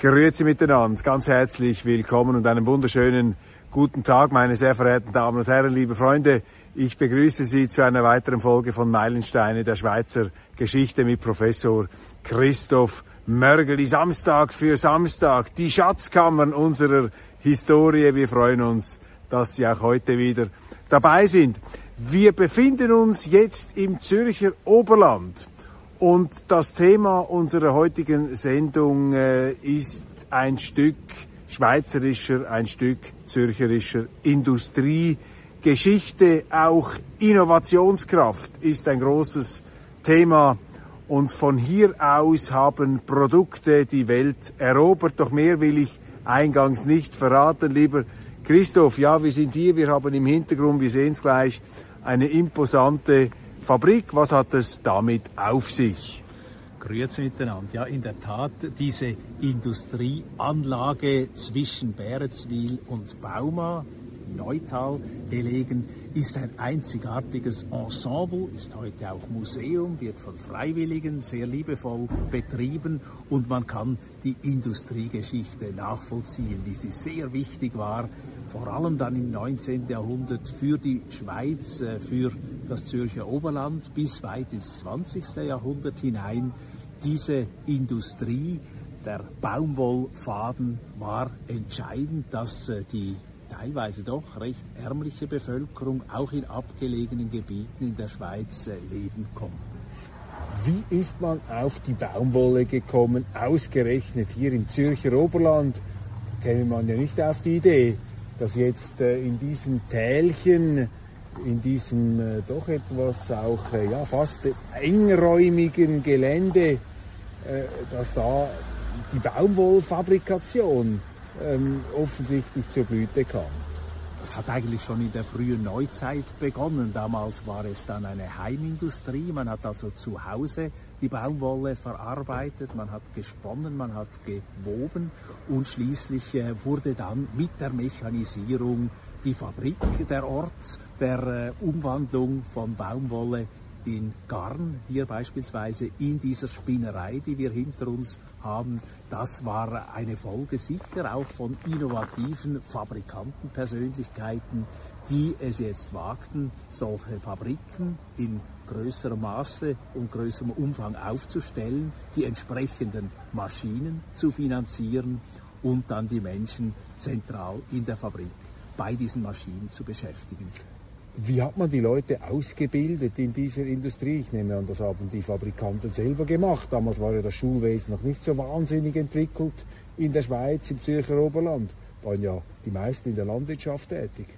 Grüezi miteinander, ganz herzlich willkommen und einen wunderschönen guten Tag, meine sehr verehrten Damen und Herren, liebe Freunde. Ich begrüße Sie zu einer weiteren Folge von Meilensteine der Schweizer Geschichte mit Professor Christoph Mörgeli. Samstag für Samstag, die Schatzkammern unserer Historie. Wir freuen uns, dass Sie auch heute wieder dabei sind. Wir befinden uns jetzt im Zürcher Oberland. Und das Thema unserer heutigen Sendung äh, ist ein Stück schweizerischer, ein Stück zürcherischer Industriegeschichte. Auch Innovationskraft ist ein großes Thema. Und von hier aus haben Produkte die Welt erobert. Doch mehr will ich eingangs nicht verraten. Lieber Christoph, ja, wir sind hier. Wir haben im Hintergrund, wir sehen es gleich, eine imposante Fabrik. Was hat es damit auf sich? Grüezi miteinander. Ja, in der Tat, diese Industrieanlage zwischen Bäretswil und Bauma, Neutal gelegen, ist ein einzigartiges Ensemble, ist heute auch Museum, wird von Freiwilligen sehr liebevoll betrieben und man kann die Industriegeschichte nachvollziehen, wie sie sehr wichtig war, vor allem dann im 19. Jahrhundert für die Schweiz, äh, für das Zürcher Oberland bis weit ins 20. Jahrhundert hinein. Diese Industrie, der Baumwollfaden war entscheidend, dass äh, die teilweise doch recht ärmliche Bevölkerung auch in abgelegenen Gebieten in der Schweiz äh, leben konnte. Wie ist man auf die Baumwolle gekommen, ausgerechnet hier im Zürcher Oberland? Käme man ja nicht auf die Idee, dass jetzt äh, in diesem Tälchen, in diesem äh, doch etwas auch ja, fast engräumigen Gelände, dass da die Baumwollfabrikation ähm, offensichtlich zur Blüte kam. Das hat eigentlich schon in der frühen Neuzeit begonnen. Damals war es dann eine Heimindustrie. Man hat also zu Hause die Baumwolle verarbeitet, man hat gesponnen, man hat gewoben und schließlich äh, wurde dann mit der Mechanisierung die Fabrik der Ort der äh, Umwandlung von Baumwolle in Garn, hier beispielsweise in dieser Spinnerei, die wir hinter uns haben. Das war eine Folge sicher auch von innovativen Fabrikantenpersönlichkeiten, die es jetzt wagten, solche Fabriken in größerem Maße und größerem Umfang aufzustellen, die entsprechenden Maschinen zu finanzieren und dann die Menschen zentral in der Fabrik bei diesen Maschinen zu beschäftigen. Wie hat man die Leute ausgebildet in dieser Industrie? Ich nehme an, das haben die Fabrikanten selber gemacht. Damals war ja das Schulwesen noch nicht so wahnsinnig entwickelt in der Schweiz, im Zürcher Oberland. Waren ja die meisten in der Landwirtschaft tätig.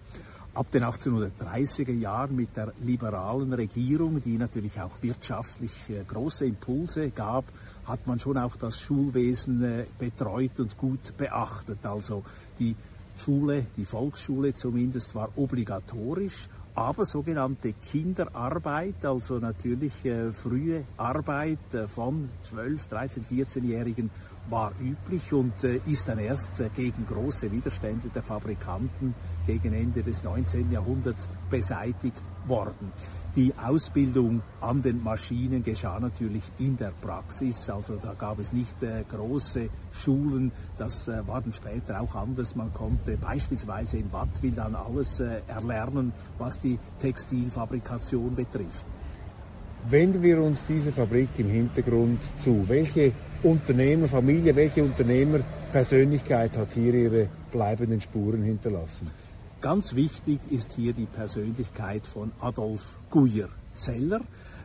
Ab den 1830er Jahren mit der liberalen Regierung, die natürlich auch wirtschaftlich äh, große Impulse gab, hat man schon auch das Schulwesen äh, betreut und gut beachtet. Also die Schule, die Volksschule zumindest, war obligatorisch aber sogenannte Kinderarbeit, also natürlich äh, frühe Arbeit äh, von 12, 13, 14-Jährigen war üblich und äh, ist dann erst äh, gegen große Widerstände der Fabrikanten gegen Ende des 19. Jahrhunderts beseitigt worden. Die Ausbildung an den Maschinen geschah natürlich in der Praxis, also da gab es nicht äh, große Schulen, das war dann später auch anders. Man konnte beispielsweise in Wattwil dann alles erlernen, was die Textilfabrikation betrifft. Wenden wir uns diese Fabrik im Hintergrund zu. Welche Unternehmerfamilie, welche Unternehmerpersönlichkeit hat hier ihre bleibenden Spuren hinterlassen? Ganz wichtig ist hier die Persönlichkeit von Adolf Guyer Zeller.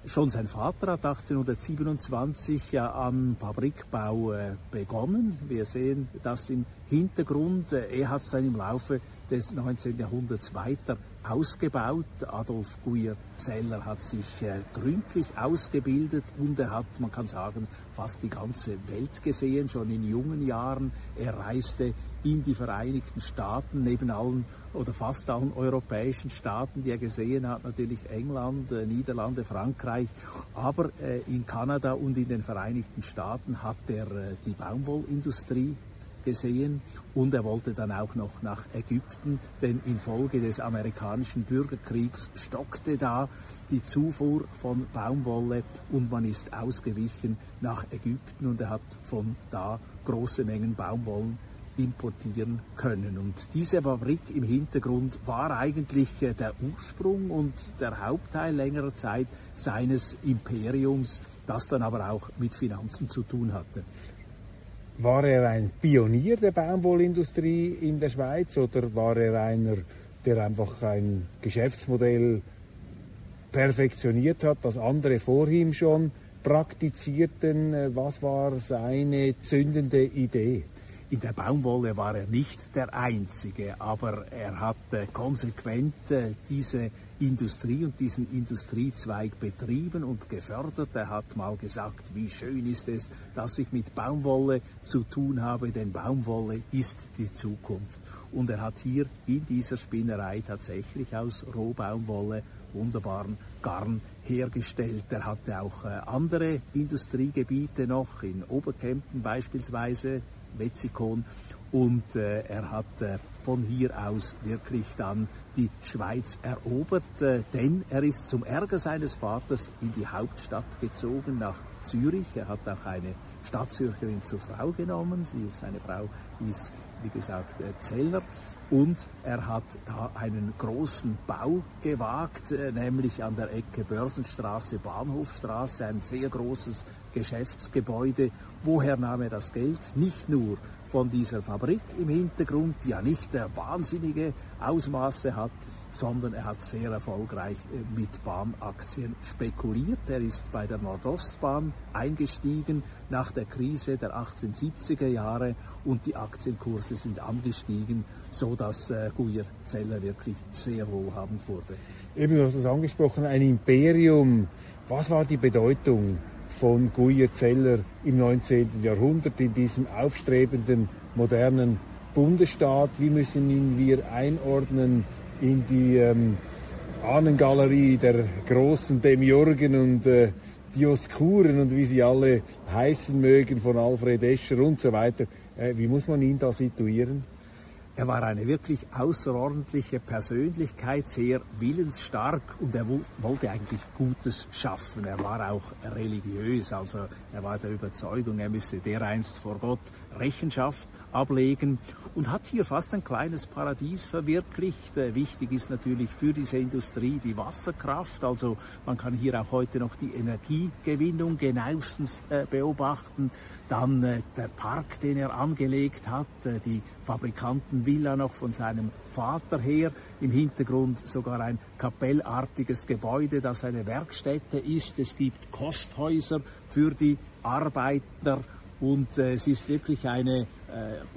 Schon sein Vater hat 1827 ja am Fabrikbau äh, begonnen. Wir sehen das im Hintergrund. Er hat es dann im Laufe des 19. Jahrhunderts weiter ausgebaut. Adolf Guyer-Zeller hat sich äh, gründlich ausgebildet und er hat, man kann sagen, fast die ganze Welt gesehen, schon in jungen Jahren. Er reiste in die Vereinigten Staaten, neben allen oder fast allen europäischen Staaten, die er gesehen hat, natürlich England, äh, Niederlande, Frankreich, aber äh, in Kanada und in den Vereinigten Staaten hat er äh, die Baumwollindustrie gesehen und er wollte dann auch noch nach Ägypten, denn infolge des amerikanischen Bürgerkriegs stockte da die Zufuhr von Baumwolle und man ist ausgewichen nach Ägypten und er hat von da große Mengen Baumwollen importieren können. Und diese Fabrik im Hintergrund war eigentlich äh, der Ursprung und der Hauptteil längerer Zeit seines Imperiums, das dann aber auch mit Finanzen zu tun hatte. War er ein Pionier der Baumwollindustrie in der Schweiz oder war er einer, der einfach ein Geschäftsmodell perfektioniert hat, das andere vor ihm schon praktizierten? Was war seine zündende Idee? In der Baumwolle war er nicht der Einzige, aber er hat konsequent diese Industrie und diesen Industriezweig betrieben und gefördert. Er hat mal gesagt, wie schön ist es, dass ich mit Baumwolle zu tun habe, denn Baumwolle ist die Zukunft. Und er hat hier in dieser Spinnerei tatsächlich aus Rohbaumwolle wunderbaren Garn hergestellt. Er hatte auch andere Industriegebiete noch, in Oberkempten beispielsweise, Wetzikon. Und äh, er hat äh, von hier aus wirklich dann die Schweiz erobert, äh, denn er ist zum Ärger seines Vaters in die Hauptstadt gezogen, nach Zürich. Er hat auch eine Stadtzürcherin zur Frau genommen. Sie, seine Frau hieß, wie gesagt, äh, Zeller. Und er hat da einen großen Bau gewagt, äh, nämlich an der Ecke Börsenstraße, Bahnhofstraße, ein sehr großes Geschäftsgebäude. Woher nahm er das Geld? Nicht nur von dieser Fabrik im Hintergrund, die ja nicht wahnsinnige Ausmaße hat, sondern er hat sehr erfolgreich äh, mit Bahnaktien spekuliert. Er ist bei der Nordostbahn eingestiegen nach der Krise der 1870er Jahre und die Aktienkurse sind angestiegen, so dass äh, Guyer Zeller wirklich sehr wohlhabend wurde. Eben, du hast es angesprochen, ein Imperium. Was war die Bedeutung von Guyer Zeller im 19. Jahrhundert in diesem aufstrebenden modernen Bundesstaat? Wie müssen ihn wir einordnen in die ähm, Ahnengalerie der großen Demiurgen und äh, Dioskuren und wie sie alle heißen mögen von Alfred Escher und so weiter? Äh, wie muss man ihn da situieren? Er war eine wirklich außerordentliche Persönlichkeit, sehr willensstark und er wollte eigentlich Gutes schaffen. Er war auch religiös, also er war der Überzeugung, er müsse dereinst vor Gott Rechenschaft ablegen und hat hier fast ein kleines Paradies verwirklicht. Äh, wichtig ist natürlich für diese Industrie die Wasserkraft. Also man kann hier auch heute noch die Energiegewinnung genauestens äh, beobachten. Dann äh, der Park, den er angelegt hat, die Fabrikantenvilla noch von seinem Vater her. Im Hintergrund sogar ein kapellartiges Gebäude, das eine Werkstätte ist. Es gibt Kosthäuser für die Arbeiter und es ist wirklich eine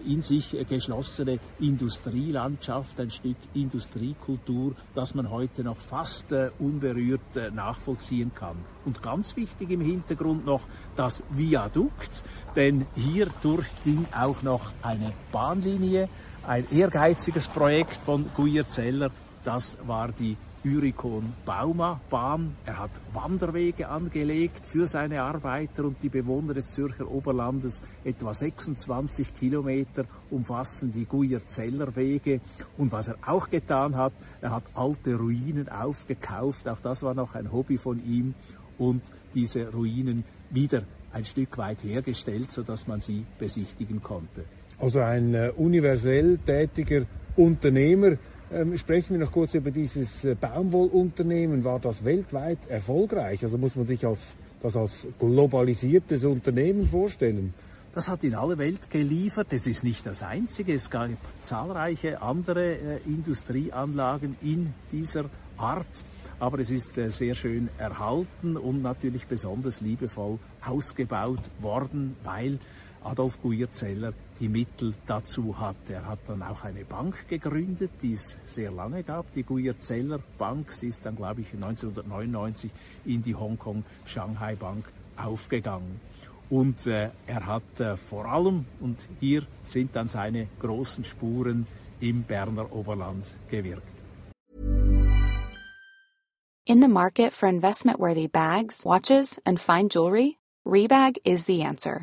in sich geschlossene Industrielandschaft, ein Stück Industriekultur, das man heute noch fast äh, unberührt äh, nachvollziehen kann. Und ganz wichtig im Hintergrund noch das Viadukt, denn hierdurch ging auch noch eine Bahnlinie, ein ehrgeiziges Projekt von Guyer Zeller, das war die Urikon Bauma Bahn. Er hat Wanderwege angelegt für seine Arbeiter und die Bewohner des Zürcher Oberlandes. Etwa 26 Kilometer umfassen die Guyer-Zeller Wege. Und was er auch getan hat, er hat alte Ruinen aufgekauft. Auch das war noch ein Hobby von ihm. Und diese Ruinen wieder ein Stück weit hergestellt, sodass man sie besichtigen konnte. Also ein äh, universell tätiger Unternehmer, ähm, sprechen wir noch kurz über dieses äh, Baumwollunternehmen. War das weltweit erfolgreich? Also muss man sich als, das als globalisiertes Unternehmen vorstellen? Das hat in alle Welt geliefert. Es ist nicht das einzige. Es gab zahlreiche andere äh, Industrieanlagen in dieser Art. aber es ist äh, sehr schön erhalten und natürlich besonders liebevoll ausgebaut worden, weil Adolf Guyer-Zeller die Mittel dazu hatte. Er hat dann auch eine Bank gegründet, die es sehr lange gab, die Guyer-Zeller Bank. Sie ist dann, glaube ich, 1999 in die Hongkong-Shanghai Bank aufgegangen. Und äh, er hat äh, vor allem, und hier sind dann seine großen Spuren im Berner Oberland gewirkt. In the market for investment-worthy bags, watches, and fine jewelry, Rebag is the answer.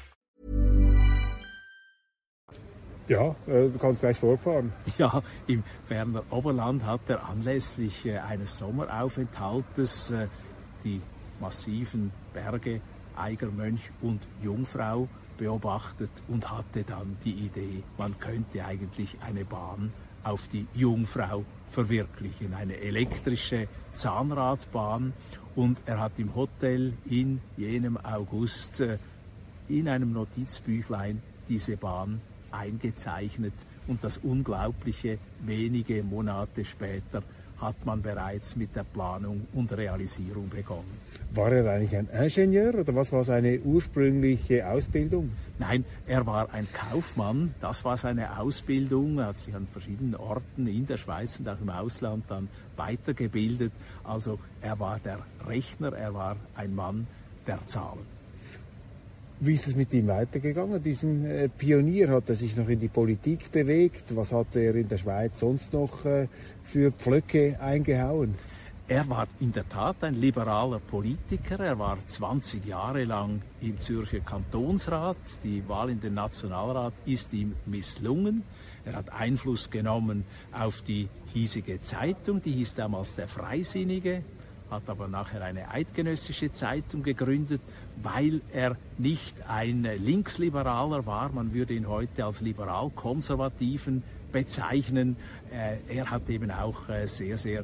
Ja, äh, du kannst gleich fortfahren. Ja, im Berner Oberland hat er anlässlich äh, eines Sommeraufenthaltes äh, die massiven Berge Eigermönch und Jungfrau beobachtet und hatte dann die Idee, man könnte eigentlich eine Bahn auf die Jungfrau verwirklichen, eine elektrische Zahnradbahn. Und er hat im Hotel in jenem August in einem Notizbüchlein diese Bahn eingezeichnet und das Unglaubliche, wenige Monate später hat man bereits mit der Planung und Realisierung begonnen. War er eigentlich ein Ingenieur oder was war seine ursprüngliche Ausbildung? Nein, er war ein Kaufmann, das war seine Ausbildung. Er hat sich an verschiedenen Orten in der Schweiz und auch im Ausland dann weitergebildet. Also er war der Rechner, er war ein Mann der Zahlen. Wie ist es mit ihm weitergegangen? Diesen äh, Pionier hat er sich noch in die Politik bewegt. Was hat er in der Schweiz sonst noch äh, für Pflöcke eingehauen? Er war in der Tat ein liberaler Politiker. Er war 20 Jahre lang im Zürcher Kantonsrat. Die Wahl in den Nationalrat ist ihm misslungen. Er hat Einfluss genommen auf die hiesige Zeitung, die hieß damals der Freisinnige hat aber nachher eine eidgenössische Zeitung gegründet, weil er nicht ein Linksliberaler war. Man würde ihn heute als liberal-konservativen bezeichnen. Äh, er hat eben auch äh, sehr, sehr äh,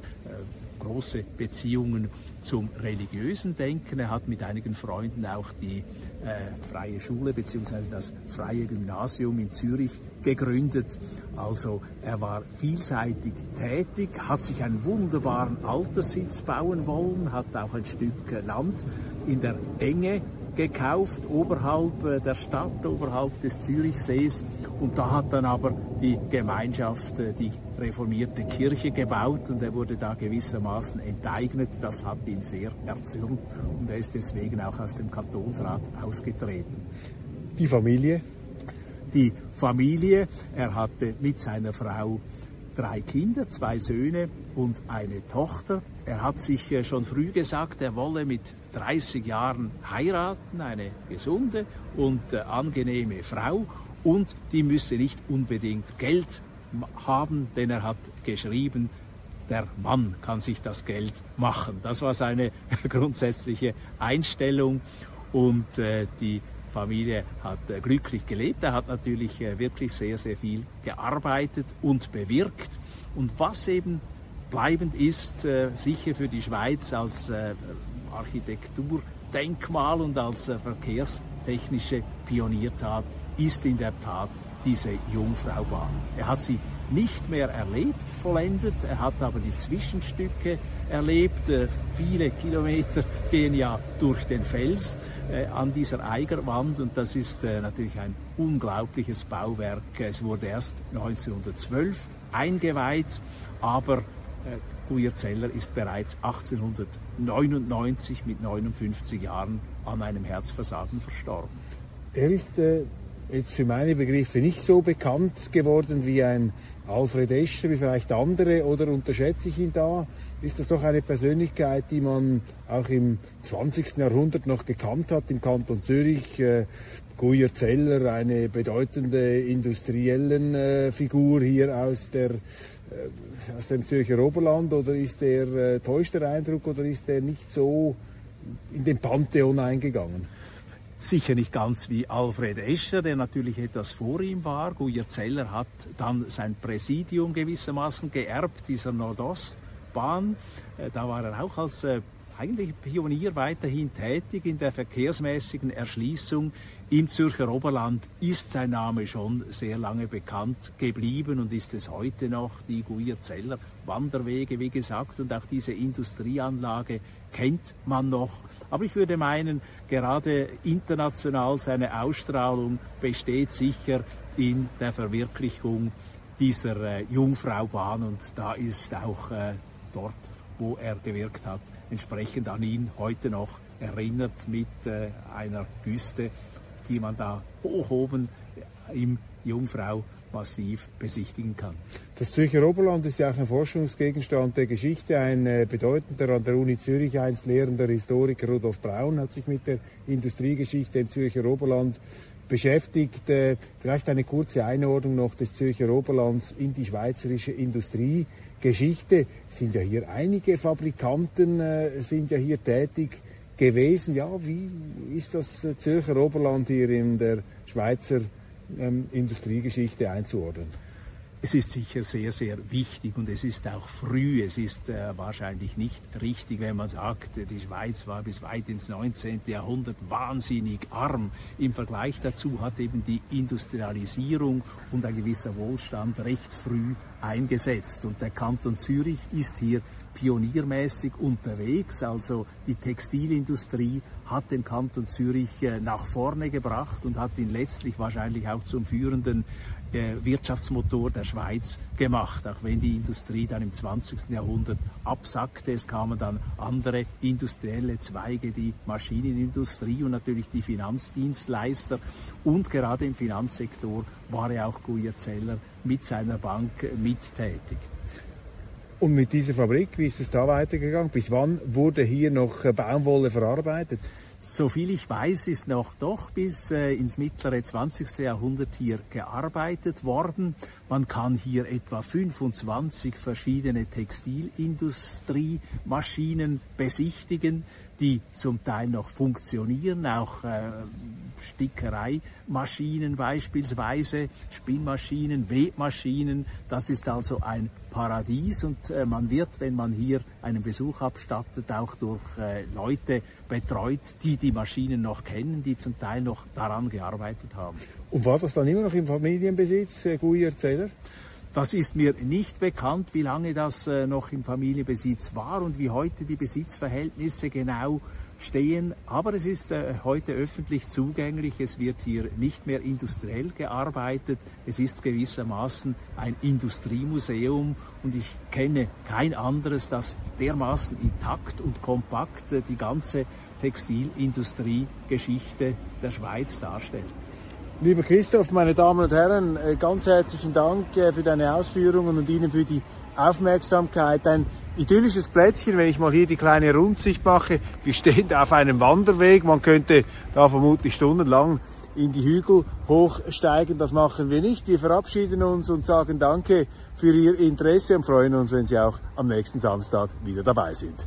große Beziehungen zum religiösen Denken. Er hat mit einigen Freunden auch die äh, freie Schule bzw. das freie Gymnasium in Zürich gegründet. Also er war vielseitig tätig, hat sich einen wunderbaren Alterssitz bauen wollen, hat auch ein Stück Land in der Enge gekauft, oberhalb äh, der Stadt, oberhalb des Zürichsees. Und da hat dann aber die Gemeinschaft äh, die reformierte Kirche gebaut und er wurde da gewissermaßen enteignet. Das hat ihn sehr erzürnt und er ist deswegen auch aus dem Kantonsrat ausgetreten. Die Familie? Die Familie, er hatte mit seiner Frau drei Kinder, zwei Söhne und eine Tochter. Er hat sich äh, schon früh gesagt, er wolle mit 30 Jahren heiraten, eine gesunde und äh, angenehme Frau und die müsse nicht unbedingt Geld haben, denn er hat geschrieben, der Mann kann sich das Geld machen. Das war seine grundsätzliche Einstellung und äh, die Familie hat äh, glücklich gelebt. Er hat natürlich äh, wirklich sehr, sehr viel gearbeitet und bewirkt. Und was eben bleibend ist, äh, sicher für die Schweiz als äh, Architekturdenkmal und als äh, verkehrstechnische Pioniertat, ist in der Tat diese Jungfraubahn. Er hat sie nicht mehr erlebt, vollendet, er hat aber die Zwischenstücke erlebt. Äh, viele Kilometer gehen ja durch den Fels äh, an dieser Eigerwand und das ist äh, natürlich ein unglaubliches Bauwerk. Es wurde erst 1912 eingeweiht, aber Guyer ist bereits 1800 99 mit 59 Jahren an einem Herzversagen verstorben. Er ist äh, jetzt für meine Begriffe nicht so bekannt geworden wie ein Alfred Escher, wie vielleicht andere, oder unterschätze ich ihn da? Ist das doch eine Persönlichkeit, die man auch im 20. Jahrhundert noch gekannt hat im Kanton Zürich? Äh, Guyer Zeller, eine bedeutende industriellen äh, Figur hier aus der äh, aus dem Zürcher Oberland oder ist der täuscht der Eindruck oder ist der nicht so in den Pantheon eingegangen? Sicher nicht ganz wie Alfred Escher, der natürlich etwas vor ihm war. Guyer Zeller hat dann sein Präsidium gewissermaßen geerbt, dieser Nordostbahn. Äh, da war er auch als äh, eigentlich Pionier weiterhin tätig in der verkehrsmäßigen Erschließung im Zürcher Oberland ist sein Name schon sehr lange bekannt geblieben und ist es heute noch. Die Guyer-Zeller Wanderwege, wie gesagt, und auch diese Industrieanlage kennt man noch. Aber ich würde meinen, gerade international seine Ausstrahlung besteht sicher in der Verwirklichung dieser äh, Jungfraubahn und da ist auch äh, dort, wo er gewirkt hat, entsprechend an ihn heute noch erinnert mit äh, einer Büste die man da hoch oben im Jungfrau massiv besichtigen kann. Das Zürcher Oberland ist ja auch ein Forschungsgegenstand der Geschichte. Ein äh, bedeutender an der Uni Zürich einst lehrender Historiker Rudolf Braun hat sich mit der Industriegeschichte im Zürcher Oberland beschäftigt. Äh, vielleicht eine kurze Einordnung noch des Zürcher Oberlands in die schweizerische Industriegeschichte. Es sind ja hier einige Fabrikanten äh, sind ja hier tätig gewesen. Ja, wie ist das äh, Zürcher Oberland hier in der Schweizer ähm, Industriegeschichte einzuordnen? Es ist sicher sehr, sehr wichtig und es ist auch früh. Es ist äh, wahrscheinlich nicht richtig, wenn man sagt, die Schweiz war bis weit ins 19. Jahrhundert wahnsinnig arm. Im Vergleich dazu hat eben die Industrialisierung und ein gewisser Wohlstand recht früh eingesetzt. Und der Kanton Zürich ist hier pioniermäßig unterwegs. Also die Textilindustrie hat den Kanton Zürich äh, nach vorne gebracht und hat ihn letztlich wahrscheinlich auch zum führenden Wirtschaftsmotor der Schweiz gemacht, auch wenn die Industrie dann im 20. Jahrhundert absackte. Es kamen dann andere industrielle Zweige, die Maschinenindustrie und natürlich die Finanzdienstleister. Und gerade im Finanzsektor war ja auch Guyer Zeller mit seiner Bank mittätig. Und mit dieser Fabrik, wie ist es da weitergegangen? Bis wann wurde hier noch äh, Baumwolle verarbeitet? Soviel ich weiß, ist noch doch bis äh, ins mittlere 20. Jahrhundert hier gearbeitet worden. Man kann hier etwa 25 verschiedene Textilindustriemaschinen besichtigen, die zum Teil noch funktionieren, auch äh, Stickereimaschinen beispielsweise, Spinnmaschinen, Webmaschinen. Das ist also ein Paradies und äh, man wird, wenn man hier einen Besuch abstattet, auch durch äh, Leute betreut, die die Maschinen noch kennen, die zum Teil noch daran gearbeitet haben. Und war das dann immer noch im Familienbesitz, äh, Gui Erzähler? Das ist mir nicht bekannt, wie lange das äh, noch im Familienbesitz war und wie heute die Besitzverhältnisse genau stehen. Aber es ist äh, heute öffentlich zugänglich. Es wird hier nicht mehr industriell gearbeitet. Es ist gewissermaßen ein Industriemuseum und ich kenne kein anderes, das dermaßen intakt und kompakt äh, die ganze Textilindustrie-Geschichte der Schweiz darstellt. Lieber Christoph, meine Damen und Herren, äh, ganz herzlichen Dank äh, für deine Ausführungen und Ihnen für die Aufmerksamkeit. Ein idyllisches Plätzchen, wenn ich mal hier die kleine Rundsicht mache. Wir stehen auf einem Wanderweg. Man könnte da vermutlich stundenlang in die Hügel hochsteigen. Das machen wir nicht. Wir verabschieden uns und sagen Danke für Ihr Interesse und freuen uns, wenn Sie auch am nächsten Samstag wieder dabei sind.